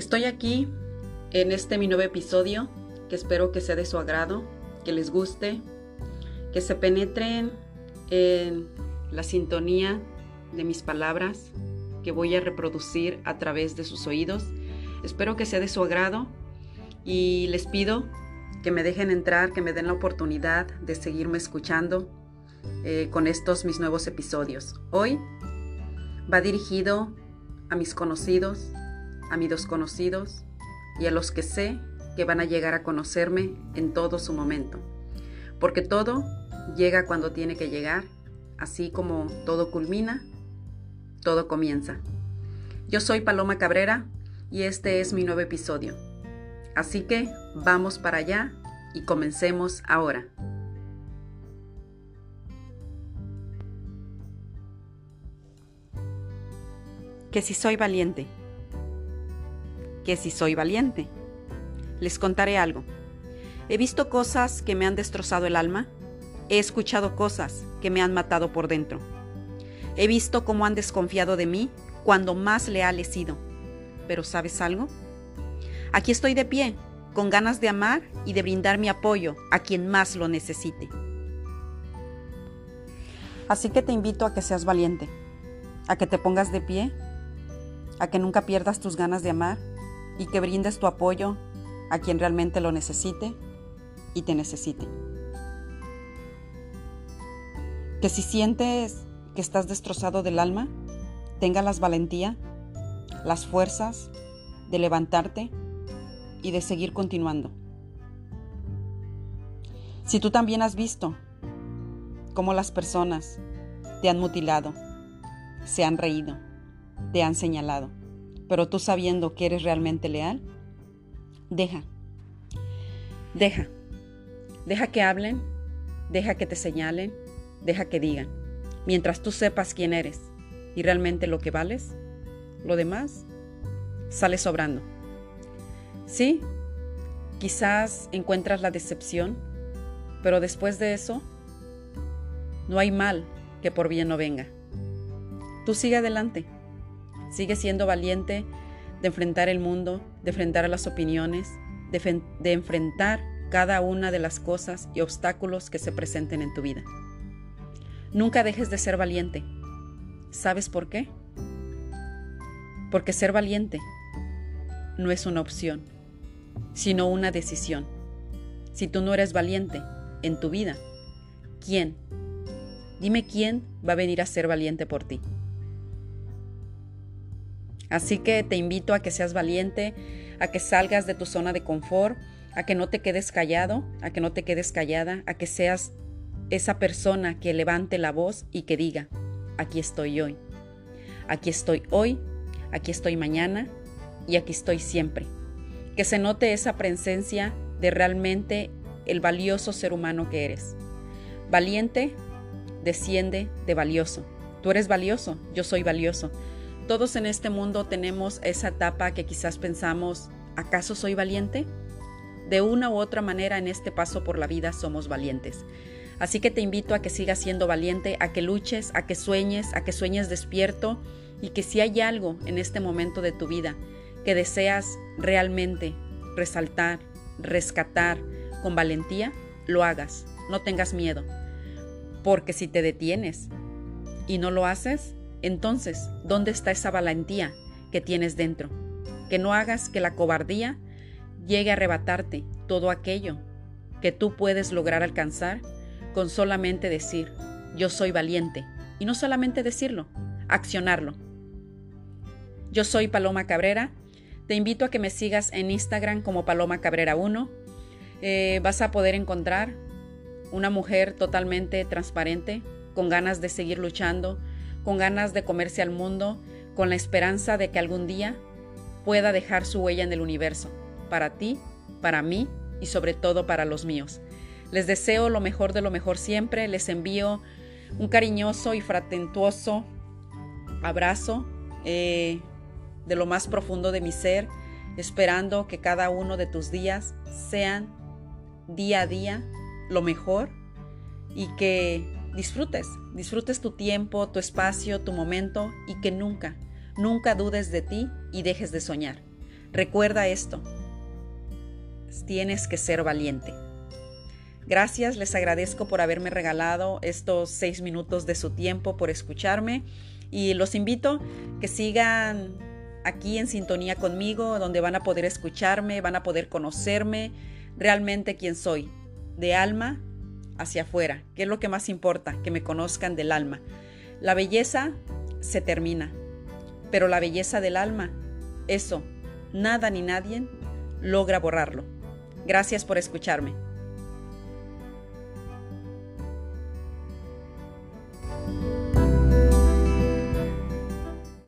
Estoy aquí en este mi nuevo episodio que espero que sea de su agrado, que les guste, que se penetren en la sintonía de mis palabras que voy a reproducir a través de sus oídos. Espero que sea de su agrado y les pido que me dejen entrar, que me den la oportunidad de seguirme escuchando eh, con estos mis nuevos episodios. Hoy va dirigido a mis conocidos, a mis desconocidos y a los que sé que van a llegar a conocerme en todo su momento. Porque todo llega cuando tiene que llegar, así como todo culmina, todo comienza. Yo soy Paloma Cabrera y este es mi nuevo episodio. Así que vamos para allá y comencemos ahora. Que si soy valiente. Que si soy valiente. Les contaré algo. He visto cosas que me han destrozado el alma. He escuchado cosas que me han matado por dentro. He visto cómo han desconfiado de mí cuando más leal he sido. Pero ¿sabes algo? Aquí estoy de pie, con ganas de amar y de brindar mi apoyo a quien más lo necesite. Así que te invito a que seas valiente, a que te pongas de pie, a que nunca pierdas tus ganas de amar y que brindes tu apoyo a quien realmente lo necesite y te necesite. Que si sientes que estás destrozado del alma, tenga las valentía, las fuerzas de levantarte y de seguir continuando. Si tú también has visto cómo las personas te han mutilado, se han reído, te han señalado, pero tú sabiendo que eres realmente leal, deja, deja, deja que hablen, deja que te señalen, deja que digan. Mientras tú sepas quién eres y realmente lo que vales, lo demás sale sobrando. Sí, quizás encuentras la decepción, pero después de eso, no hay mal que por bien no venga. Tú sigue adelante, sigue siendo valiente de enfrentar el mundo, de enfrentar las opiniones, de, de enfrentar cada una de las cosas y obstáculos que se presenten en tu vida. Nunca dejes de ser valiente. ¿Sabes por qué? Porque ser valiente no es una opción sino una decisión. Si tú no eres valiente en tu vida, ¿quién? Dime quién va a venir a ser valiente por ti. Así que te invito a que seas valiente, a que salgas de tu zona de confort, a que no te quedes callado, a que no te quedes callada, a que seas esa persona que levante la voz y que diga, aquí estoy hoy, aquí estoy hoy, aquí estoy mañana y aquí estoy siempre que se note esa presencia de realmente el valioso ser humano que eres. Valiente desciende de valioso. Tú eres valioso, yo soy valioso. Todos en este mundo tenemos esa etapa que quizás pensamos, ¿acaso soy valiente? De una u otra manera en este paso por la vida somos valientes. Así que te invito a que sigas siendo valiente, a que luches, a que sueñes, a que sueñes despierto y que si hay algo en este momento de tu vida que deseas realmente resaltar, rescatar con valentía, lo hagas, no tengas miedo. Porque si te detienes y no lo haces, entonces, ¿dónde está esa valentía que tienes dentro? Que no hagas que la cobardía llegue a arrebatarte todo aquello que tú puedes lograr alcanzar con solamente decir, yo soy valiente. Y no solamente decirlo, accionarlo. Yo soy Paloma Cabrera te invito a que me sigas en Instagram como Paloma Cabrera 1. Eh, vas a poder encontrar una mujer totalmente transparente, con ganas de seguir luchando, con ganas de comerse al mundo, con la esperanza de que algún día pueda dejar su huella en el universo, para ti, para mí y sobre todo para los míos. Les deseo lo mejor de lo mejor siempre, les envío un cariñoso y fratentuoso abrazo. Eh, de lo más profundo de mi ser, esperando que cada uno de tus días sean día a día lo mejor y que disfrutes, disfrutes tu tiempo, tu espacio, tu momento y que nunca, nunca dudes de ti y dejes de soñar. Recuerda esto, tienes que ser valiente. Gracias, les agradezco por haberme regalado estos seis minutos de su tiempo, por escucharme y los invito que sigan aquí en sintonía conmigo, donde van a poder escucharme, van a poder conocerme realmente quién soy, de alma hacia afuera, que es lo que más importa, que me conozcan del alma. La belleza se termina, pero la belleza del alma, eso, nada ni nadie logra borrarlo. Gracias por escucharme.